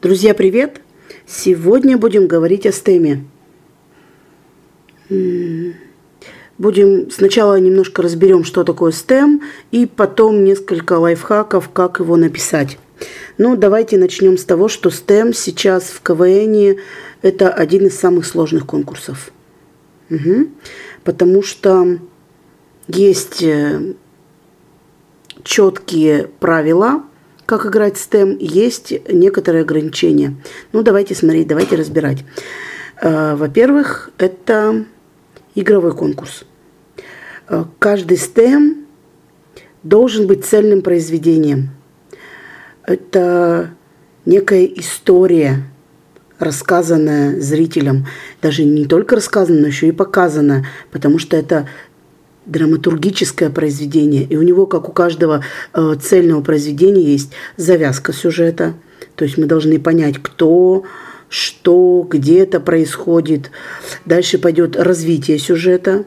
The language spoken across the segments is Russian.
Друзья, привет! Сегодня будем говорить о стеме. Будем сначала немножко разберем, что такое STEM, и потом несколько лайфхаков, как его написать. Ну, давайте начнем с того, что STEM сейчас в КВН это один из самых сложных конкурсов. Угу. Потому что есть э, четкие правила, как играть STEM, есть некоторые ограничения. Ну, давайте смотреть, давайте разбирать. Э, во-первых, это игровой конкурс. Э, каждый STEM должен быть цельным произведением. Это некая история, рассказанная зрителям. Даже не только рассказанная, но еще и показанная, потому что это драматургическое произведение, и у него, как у каждого э, цельного произведения, есть завязка сюжета. То есть мы должны понять, кто, что, где это происходит. Дальше пойдет развитие сюжета.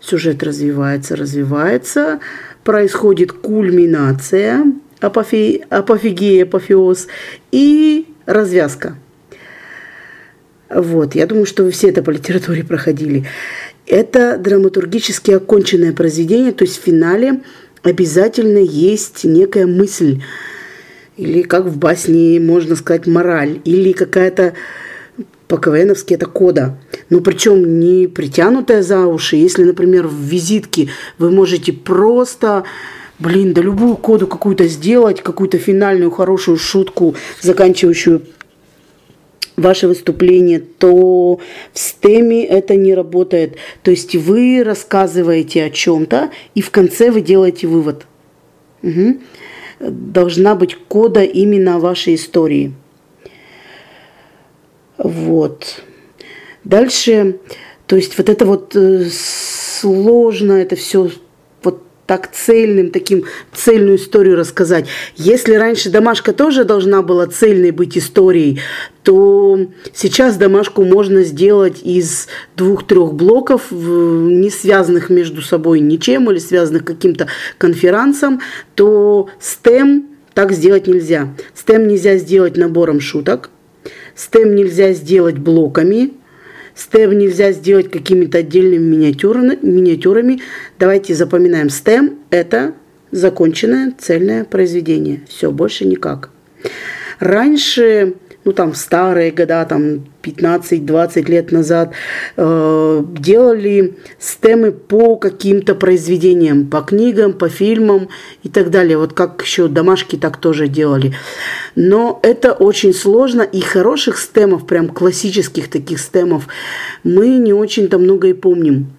Сюжет развивается, развивается, происходит кульминация, апофе, апофигея, апофеоз и развязка. Вот, я думаю, что вы все это по литературе проходили. Это драматургически оконченное произведение, то есть в финале обязательно есть некая мысль, или как в басне можно сказать мораль, или какая-то по-КВНовски это кода. Ну, причем не притянутая за уши. Если, например, в визитке вы можете просто блин, да любую коду какую-то сделать, какую-то финальную хорошую шутку, заканчивающую ваше выступление, то в стеме это не работает. То есть вы рассказываете о чем-то, и в конце вы делаете вывод. Угу. Должна быть кода именно вашей истории. Вот. Дальше, то есть вот это вот э, сложно, это все так цельным, таким цельную историю рассказать. Если раньше домашка тоже должна была цельной быть историей, то сейчас домашку можно сделать из двух-трех блоков, не связанных между собой ничем или связанных каким-то конферансом, то STEM так сделать нельзя. STEM нельзя сделать набором шуток, STEM нельзя сделать блоками – STEM нельзя сделать какими-то отдельными миниатюрами. Давайте запоминаем. STEM – это законченное цельное произведение. Все, больше никак. Раньше ну там в старые года, там 15-20 лет назад, э, делали стемы по каким-то произведениям, по книгам, по фильмам и так далее. Вот как еще домашки так тоже делали. Но это очень сложно, и хороших стемов, прям классических таких стемов, мы не очень-то много и помним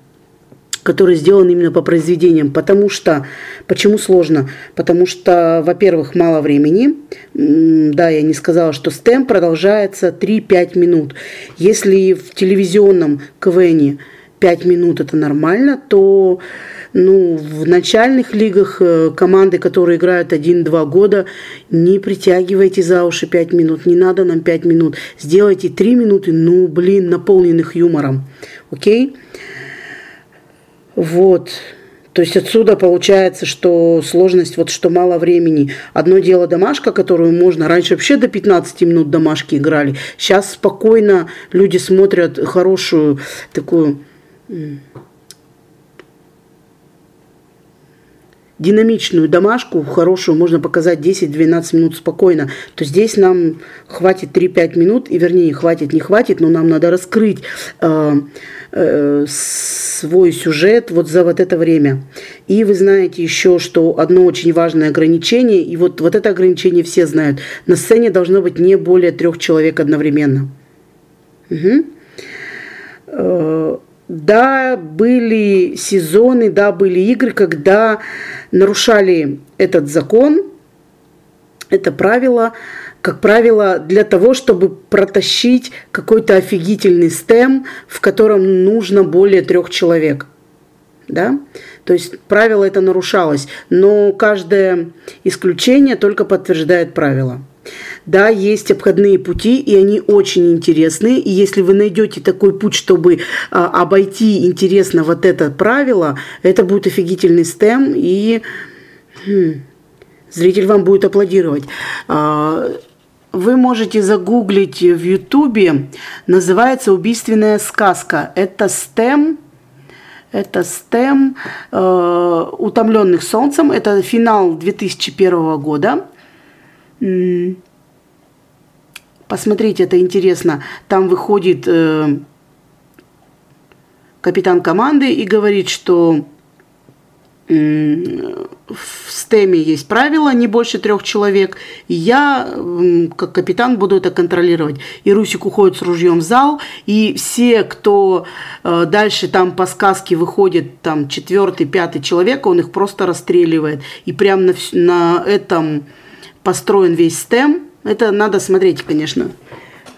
который сделан именно по произведениям. Потому что, почему сложно? Потому что, во-первых, мало времени. Да, я не сказала, что стем продолжается 3-5 минут. Если в телевизионном КВН 5 минут это нормально, то ну, в начальных лигах э, команды, которые играют 1-2 года, не притягивайте за уши 5 минут, не надо нам 5 минут. Сделайте 3 минуты, ну, блин, наполненных юмором. Окей? Okay? Вот. То есть отсюда получается, что сложность, вот что мало времени. Одно дело домашка, которую можно, раньше вообще до 15 минут домашки играли. Сейчас спокойно люди смотрят хорошую такую динамичную домашку, хорошую, можно показать 10-12 минут спокойно, то здесь нам хватит 3-5 минут, и вернее, хватит, не хватит, но нам надо раскрыть э, э, свой сюжет вот за вот это время. И вы знаете еще, что одно очень важное ограничение, и вот, вот это ограничение все знают, на сцене должно быть не более трех человек одновременно. Угу. Да, были сезоны, да, были игры, когда нарушали этот закон, это правило, как правило, для того, чтобы протащить какой-то офигительный стем, в котором нужно более трех человек. Да? То есть правило это нарушалось, но каждое исключение только подтверждает правило. Да, есть обходные пути, и они очень интересные. И если вы найдете такой путь, чтобы а, обойти интересно вот это правило, это будет офигительный стем, и хм, зритель вам будет аплодировать. А, вы можете загуглить в Ютубе, называется «Убийственная сказка». Это стем, это стем э, «Утомленных солнцем». Это финал 2001 года. Посмотрите, это интересно. Там выходит э, капитан команды и говорит, что в стеме есть правила, не больше трех человек. И я, как капитан, буду это контролировать. И Русик уходит с ружьем в зал, и все, кто э, дальше там по сказке выходит, там четвертый, пятый человек, он их просто расстреливает. И прямо на, на этом построен весь стем. Это надо смотреть, конечно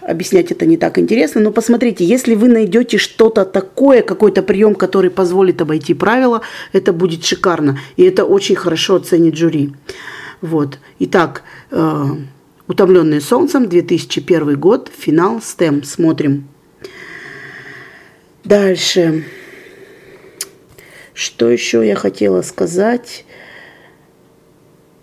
объяснять это не так интересно, но посмотрите, если вы найдете что-то такое, какой-то прием, который позволит обойти правила, это будет шикарно, и это очень хорошо оценит жюри. Вот. Итак, э, «Утомленные солнцем», 2001 год, финал STEM. Смотрим. Дальше. Что еще я хотела сказать?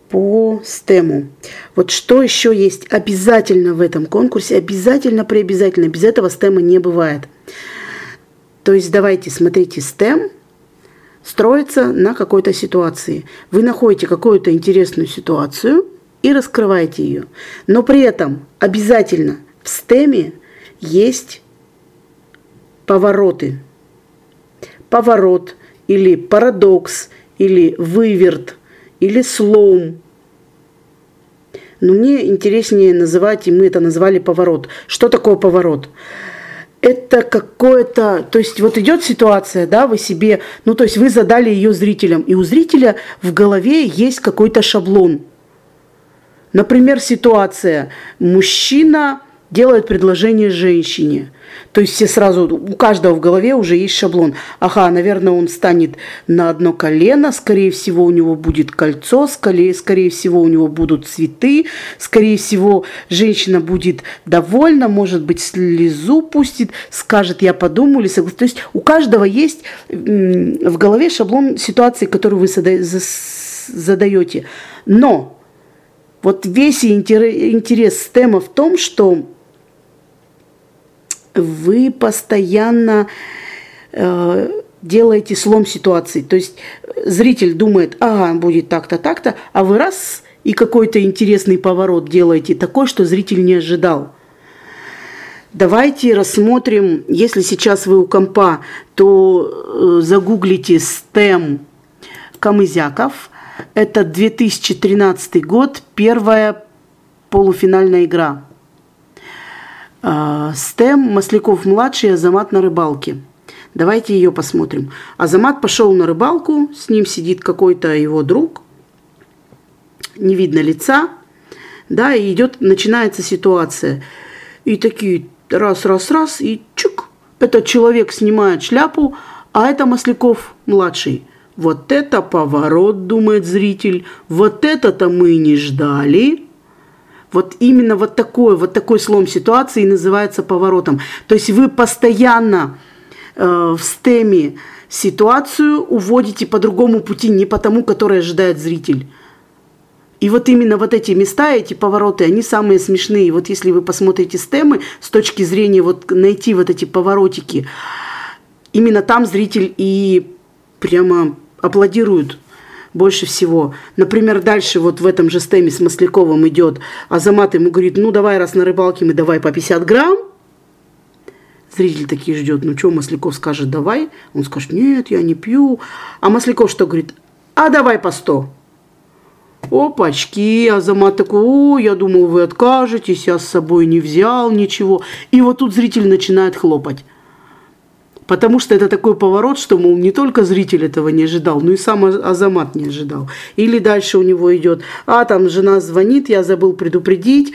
По стему. Вот что еще есть обязательно в этом конкурсе, обязательно при обязательно, без этого стема не бывает. То есть давайте, смотрите, стем строится на какой-то ситуации. Вы находите какую-то интересную ситуацию и раскрываете ее. Но при этом обязательно в стеме есть повороты. Поворот или парадокс или выверт – или слом. Но мне интереснее называть, и мы это назвали поворот. Что такое поворот? это какое-то, то есть вот идет ситуация, да, вы себе, ну то есть вы задали ее зрителям, и у зрителя в голове есть какой-то шаблон. Например, ситуация, мужчина делает предложение женщине. То есть все сразу, у каждого в голове уже есть шаблон. Ага, наверное, он станет на одно колено, скорее всего, у него будет кольцо, скорее, скорее всего, у него будут цветы, скорее всего, женщина будет довольна, может быть, слезу пустит, скажет, я подумаю или согласен. То есть у каждого есть в голове шаблон ситуации, которую вы задаете. Но вот весь интерес тема в том, что вы постоянно э, делаете слом ситуации. То есть зритель думает, ага, будет так-то, так-то, а вы раз и какой-то интересный поворот делаете такой, что зритель не ожидал. Давайте рассмотрим, если сейчас вы у компа, то э, загуглите STEM Камызяков. Это 2013 год, первая полуфинальная игра. А, Стем Масляков-младший, Азамат на рыбалке. Давайте ее посмотрим. Азамат пошел на рыбалку, с ним сидит какой-то его друг, не видно лица, да, и идет, начинается ситуация. И такие раз, раз, раз, и чук, этот человек снимает шляпу, а это Масляков младший. Вот это поворот, думает зритель, вот это-то мы не ждали. Вот именно вот такой, вот такой слом ситуации называется поворотом. То есть вы постоянно э, в стеме ситуацию уводите по другому пути, не по тому, который ожидает зритель. И вот именно вот эти места, эти повороты, они самые смешные. Вот если вы посмотрите стемы с точки зрения вот найти вот эти поворотики, именно там зритель и прямо аплодирует больше всего. Например, дальше вот в этом же стеме с Масляковым идет Азамат ему говорит, ну давай, раз на рыбалке мы давай по 50 грамм. Зритель такие ждет, ну что, Масляков скажет, давай. Он скажет, нет, я не пью. А Масляков что говорит? А давай по 100. Опачки, Азамат такой, о, я думал, вы откажетесь, я с собой не взял ничего. И вот тут зритель начинает хлопать. Потому что это такой поворот, что, мол, не только зритель этого не ожидал, но и сам Азамат не ожидал. Или дальше у него идет, а там жена звонит, я забыл предупредить,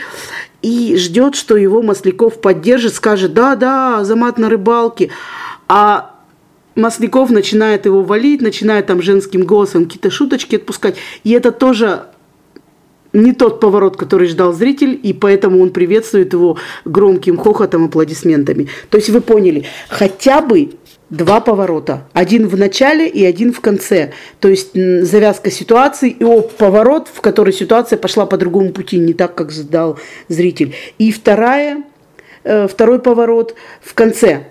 и ждет, что его Масляков поддержит, скажет, да, да, Азамат на рыбалке. А Масляков начинает его валить, начинает там женским голосом какие-то шуточки отпускать. И это тоже не тот поворот, который ждал зритель, и поэтому он приветствует его громким хохотом, аплодисментами. То есть вы поняли, хотя бы два поворота. Один в начале и один в конце. То есть завязка ситуации и о, поворот, в который ситуация пошла по другому пути, не так, как задал зритель. И вторая, э, второй поворот в конце.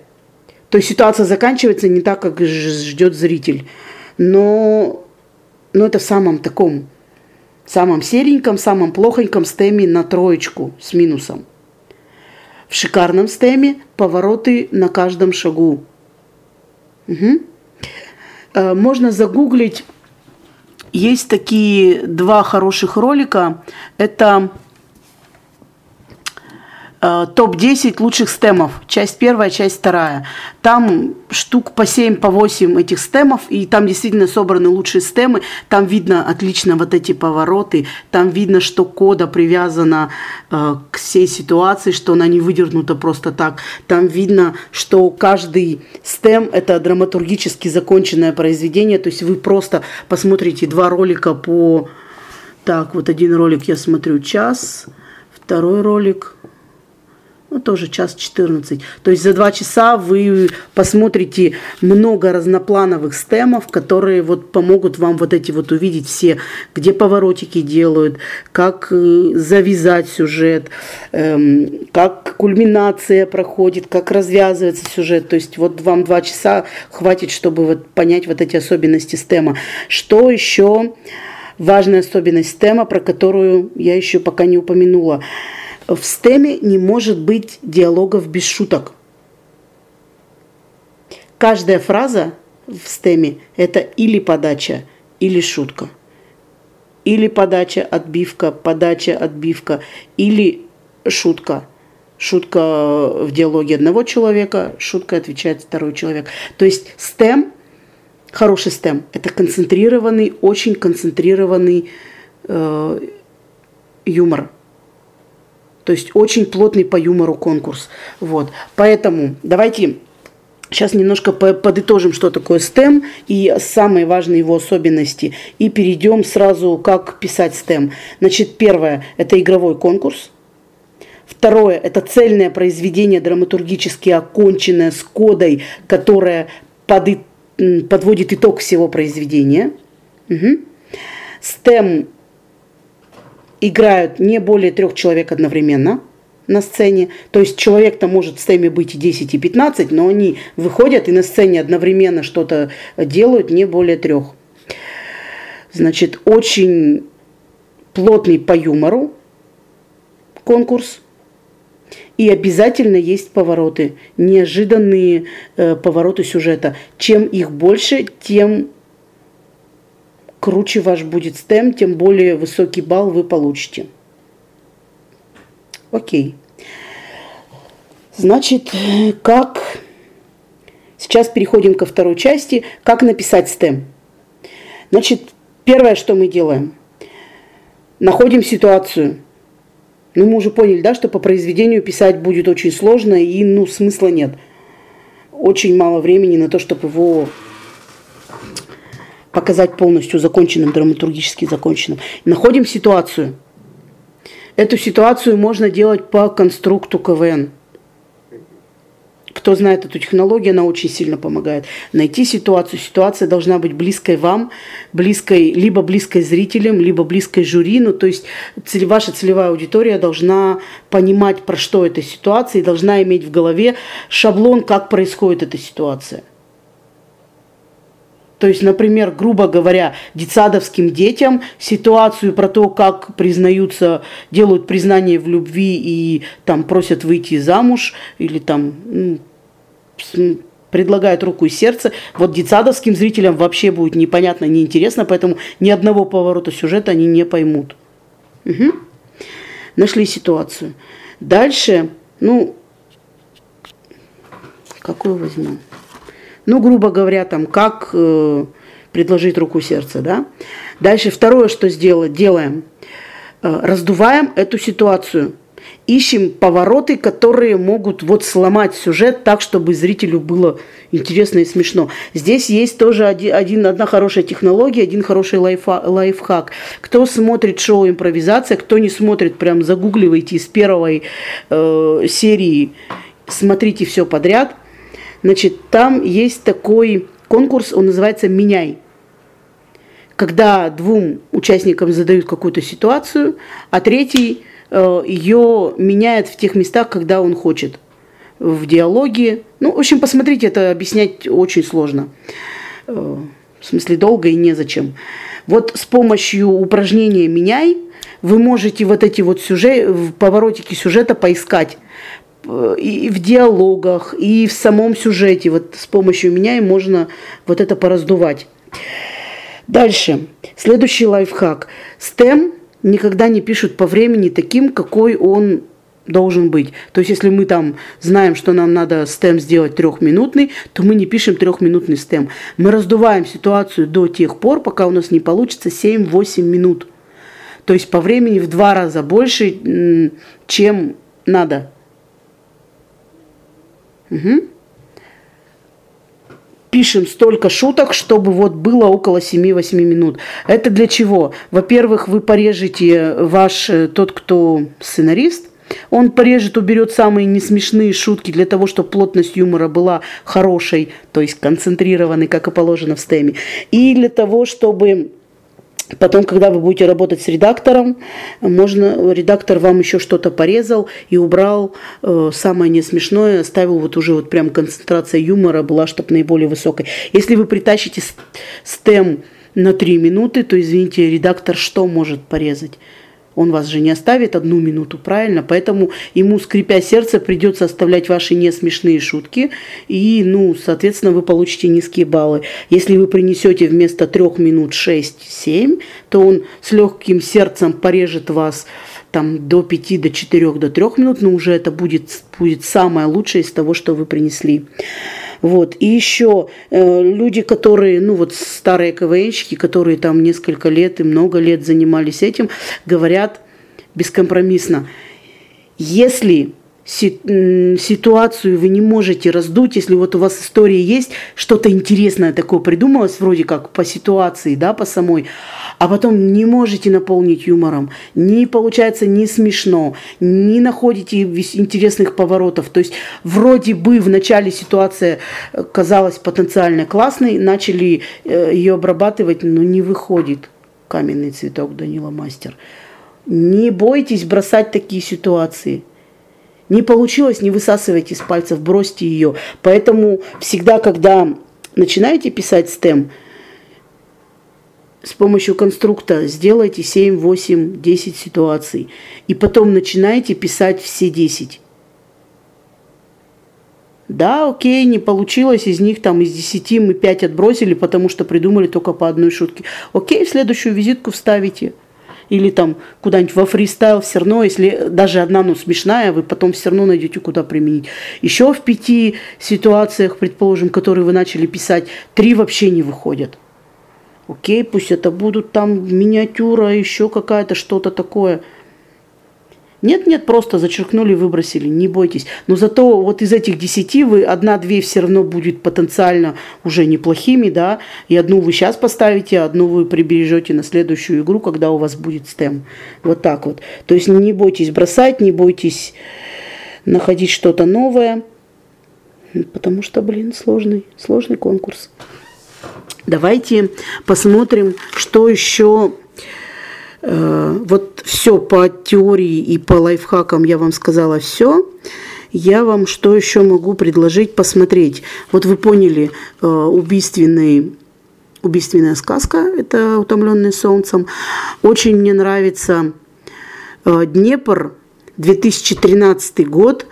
То есть ситуация заканчивается не так, как ждет зритель. Но, но это в самом таком, самом сереньком, самом плохоньком стеме на троечку с минусом. В шикарном стеме повороты на каждом шагу. Угу. Можно загуглить. Есть такие два хороших ролика. Это топ-10 лучших стемов, часть первая, часть вторая. Там штук по 7, по 8 этих стемов, и там действительно собраны лучшие стемы. Там видно отлично вот эти повороты, там видно, что кода привязана э, к всей ситуации, что она не выдернута просто так. Там видно, что каждый стем – это драматургически законченное произведение, то есть вы просто посмотрите два ролика по... Так, вот один ролик я смотрю час, второй ролик – ну, тоже час 14. То есть за два часа вы посмотрите много разноплановых стемов, которые вот помогут вам вот эти вот увидеть все, где поворотики делают, как э, завязать сюжет, эм, как кульминация проходит, как развязывается сюжет. То есть вот вам два часа хватит, чтобы вот понять вот эти особенности стема. Что еще? Важная особенность стема, про которую я еще пока не упомянула – в стеме не может быть диалогов без шуток. Каждая фраза в стеме – это или подача, или шутка. Или подача, отбивка, подача, отбивка, или шутка. Шутка в диалоге одного человека, шутка отвечает второй человек. То есть стем, хороший стем, это концентрированный, очень концентрированный э, юмор – то есть очень плотный по юмору конкурс. Вот. Поэтому давайте Сейчас немножко подытожим, что такое STEM и самые важные его особенности. И перейдем сразу, как писать STEM. Значит, первое – это игровой конкурс. Второе – это цельное произведение, драматургически оконченное с кодой, которое под, подводит итог всего произведения. Угу. STEM играют не более трех человек одновременно на сцене. То есть человек-то может в стеме быть и 10, и 15, но они выходят и на сцене одновременно что-то делают не более трех. Значит, очень плотный по юмору конкурс. И обязательно есть повороты, неожиданные э, повороты сюжета. Чем их больше, тем круче ваш будет стем, тем более высокий балл вы получите. Окей. Значит, как... Сейчас переходим ко второй части. Как написать стем. Значит, первое, что мы делаем. Находим ситуацию. Ну, мы уже поняли, да, что по произведению писать будет очень сложно и, ну, смысла нет. Очень мало времени на то, чтобы его показать полностью законченным, драматургически законченным. Находим ситуацию. Эту ситуацию можно делать по конструкту КВН. Кто знает эту технологию, она очень сильно помогает. Найти ситуацию. Ситуация должна быть близкой вам, близкой, либо близкой зрителям, либо близкой жюри. Ну, то есть цель, ваша целевая аудитория должна понимать, про что эта ситуация, и должна иметь в голове шаблон, как происходит эта ситуация. То есть, например, грубо говоря, детсадовским детям ситуацию про то, как признаются, делают признание в любви и там просят выйти замуж или там ну, предлагают руку и сердце. Вот детсадовским зрителям вообще будет непонятно, неинтересно, поэтому ни одного поворота сюжета они не поймут. Угу. Нашли ситуацию. Дальше, ну, какую возьмем? Ну, грубо говоря, там, как э, предложить руку сердца, да. Дальше второе, что сделать, делаем. Э, раздуваем эту ситуацию. Ищем повороты, которые могут вот сломать сюжет так, чтобы зрителю было интересно и смешно. Здесь есть тоже один, один, одна хорошая технология, один хороший лайфа, лайфхак. Кто смотрит шоу «Импровизация», кто не смотрит, прям загугливайте из первой э, серии, смотрите все подряд – Значит, там есть такой конкурс, он называется «Меняй». Когда двум участникам задают какую-то ситуацию, а третий э, ее меняет в тех местах, когда он хочет. В диалоге. Ну, в общем, посмотрите, это объяснять очень сложно. Э, в смысле, долго и незачем. Вот с помощью упражнения «Меняй» вы можете вот эти вот сюжеты, поворотики сюжета поискать и в диалогах, и в самом сюжете. Вот с помощью меня и можно вот это пораздувать. Дальше. Следующий лайфхак. STEM никогда не пишут по времени таким, какой он должен быть. То есть, если мы там знаем, что нам надо STEM сделать трехминутный, то мы не пишем трехминутный STEM. Мы раздуваем ситуацию до тех пор, пока у нас не получится 7-8 минут. То есть по времени в два раза больше, чем надо. Угу. Пишем столько шуток, чтобы вот было около 7-8 минут. Это для чего? Во-первых, вы порежете ваш, э, тот, кто сценарист, он порежет, уберет самые несмешные шутки для того, чтобы плотность юмора была хорошей, то есть концентрированной, как и положено в стеме. И для того, чтобы Потом, когда вы будете работать с редактором, можно, редактор вам еще что-то порезал и убрал э, самое несмешное, оставил вот уже вот прям концентрация юмора была, чтобы наиболее высокой. Если вы притащите стем на 3 минуты, то, извините, редактор что может порезать? Он вас же не оставит одну минуту, правильно? Поэтому ему, скрипя сердце, придется оставлять ваши несмешные шутки. И, ну, соответственно, вы получите низкие баллы. Если вы принесете вместо трех минут 6-7, то он с легким сердцем порежет вас там до 5, до 4, до 3 минут, но уже это будет, будет самое лучшее из того, что вы принесли. Вот. И еще э, люди, которые, ну вот старые КВНщики, которые там несколько лет и много лет занимались этим, говорят бескомпромиссно, если ситуацию вы не можете раздуть, если вот у вас история есть, что-то интересное такое придумалось, вроде как по ситуации, да, по самой, а потом не можете наполнить юмором, не получается не смешно, не находите интересных поворотов, то есть вроде бы в начале ситуация э, казалась потенциально классной, начали э, ее обрабатывать, но не выходит. Каменный цветок Данила Мастер. Не бойтесь бросать такие ситуации – не получилось, не высасывайте из пальцев, бросьте ее. Поэтому всегда, когда начинаете писать STEM, с помощью конструкта сделайте 7, 8, 10 ситуаций. И потом начинайте писать все 10. Да, окей, не получилось, из них там из 10 мы 5 отбросили, потому что придумали только по одной шутке. Окей, следующую визитку вставите или там куда-нибудь во фристайл, все равно, если даже одна, ну, смешная, вы потом все равно найдете, куда применить. Еще в пяти ситуациях, предположим, которые вы начали писать, три вообще не выходят. Окей, пусть это будут там миниатюра, еще какая-то, что-то такое – нет, нет, просто зачеркнули, выбросили, не бойтесь. Но зато вот из этих десяти вы одна-две все равно будет потенциально уже неплохими, да, и одну вы сейчас поставите, а одну вы прибережете на следующую игру, когда у вас будет стем. Вот так вот. То есть не бойтесь бросать, не бойтесь находить что-то новое, потому что, блин, сложный, сложный конкурс. Давайте посмотрим, что еще вот все по теории и по лайфхакам я вам сказала все. Я вам что еще могу предложить посмотреть? Вот вы поняли, э, убийственный убийственная сказка, это «Утомленный солнцем». Очень мне нравится э, Днепр, 2013 год,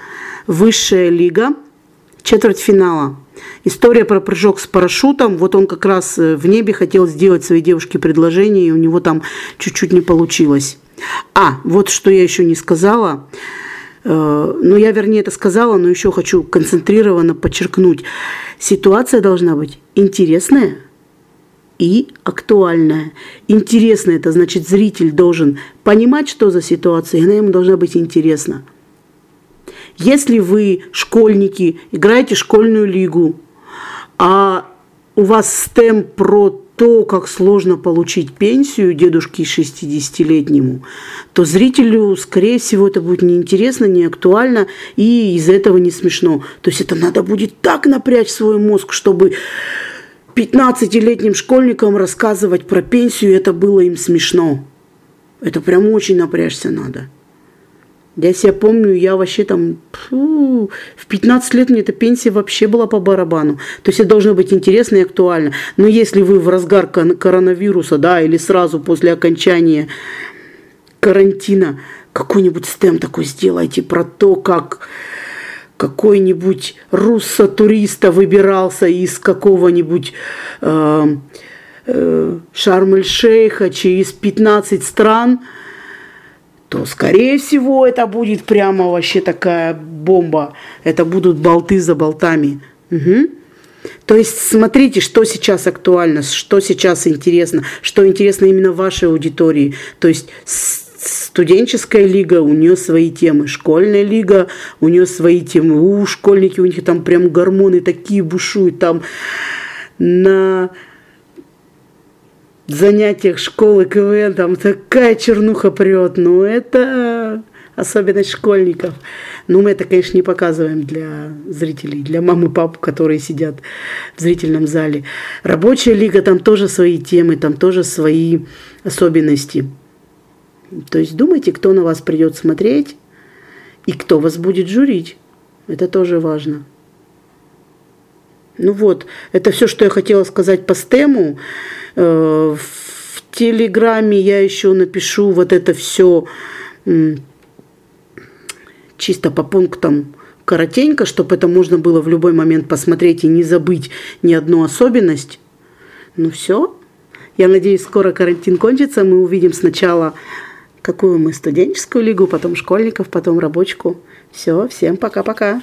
высшая лига, четвертьфинала. История про прыжок с парашютом. Вот он как раз э, в небе хотел сделать своей девушке предложение, и у него там чуть-чуть не получилось. А, вот что я еще не сказала. Э, ну, я вернее это сказала, но еще хочу концентрированно подчеркнуть. Ситуация должна быть интересная и актуальная. Интересная – это значит, зритель должен понимать, что за ситуация, и она ему должна быть интересна. Если вы школьники, играете школьную лигу, а у вас стем про то, как сложно получить пенсию дедушке 60-летнему, то зрителю, скорее всего, это будет неинтересно, не актуально и из-за этого не смешно. То есть это надо будет так напрячь свой мозг, чтобы 15-летним школьникам рассказывать про пенсию, это было им смешно. Это прям очень напрячься надо. Я себя помню, я вообще там фу, в 15 лет мне эта пенсия вообще была по барабану. То есть это должно быть интересно и актуально. Но если вы в разгар коронавируса, да, или сразу после окончания карантина какой-нибудь стем такой сделайте про то, как какой-нибудь руссо-туриста выбирался из какого-нибудь э, э, Шарм-эль-Шейха через 15 стран – то, скорее всего, это будет прямо вообще такая бомба. Это будут болты за болтами. Угу. То есть смотрите, что сейчас актуально, что сейчас интересно, что интересно именно вашей аудитории. То есть студенческая лига, у нее свои темы, школьная лига, у нее свои темы. У школьники, у них там прям гормоны такие бушуют, там на занятиях школы КВН там такая чернуха прет. Ну, это особенность школьников. Но мы это, конечно, не показываем для зрителей, для мамы и пап, которые сидят в зрительном зале. Рабочая лига, там тоже свои темы, там тоже свои особенности. То есть думайте, кто на вас придет смотреть и кто вас будет журить. Это тоже важно. Ну вот, это все, что я хотела сказать по стему. Э, в Телеграме я еще напишу вот это все чисто по пунктам коротенько, чтобы это можно было в любой момент посмотреть и не забыть ни одну особенность. Ну все. Я надеюсь, скоро карантин кончится. Мы увидим сначала какую мы студенческую лигу, потом школьников, потом рабочку. Все, всем пока-пока.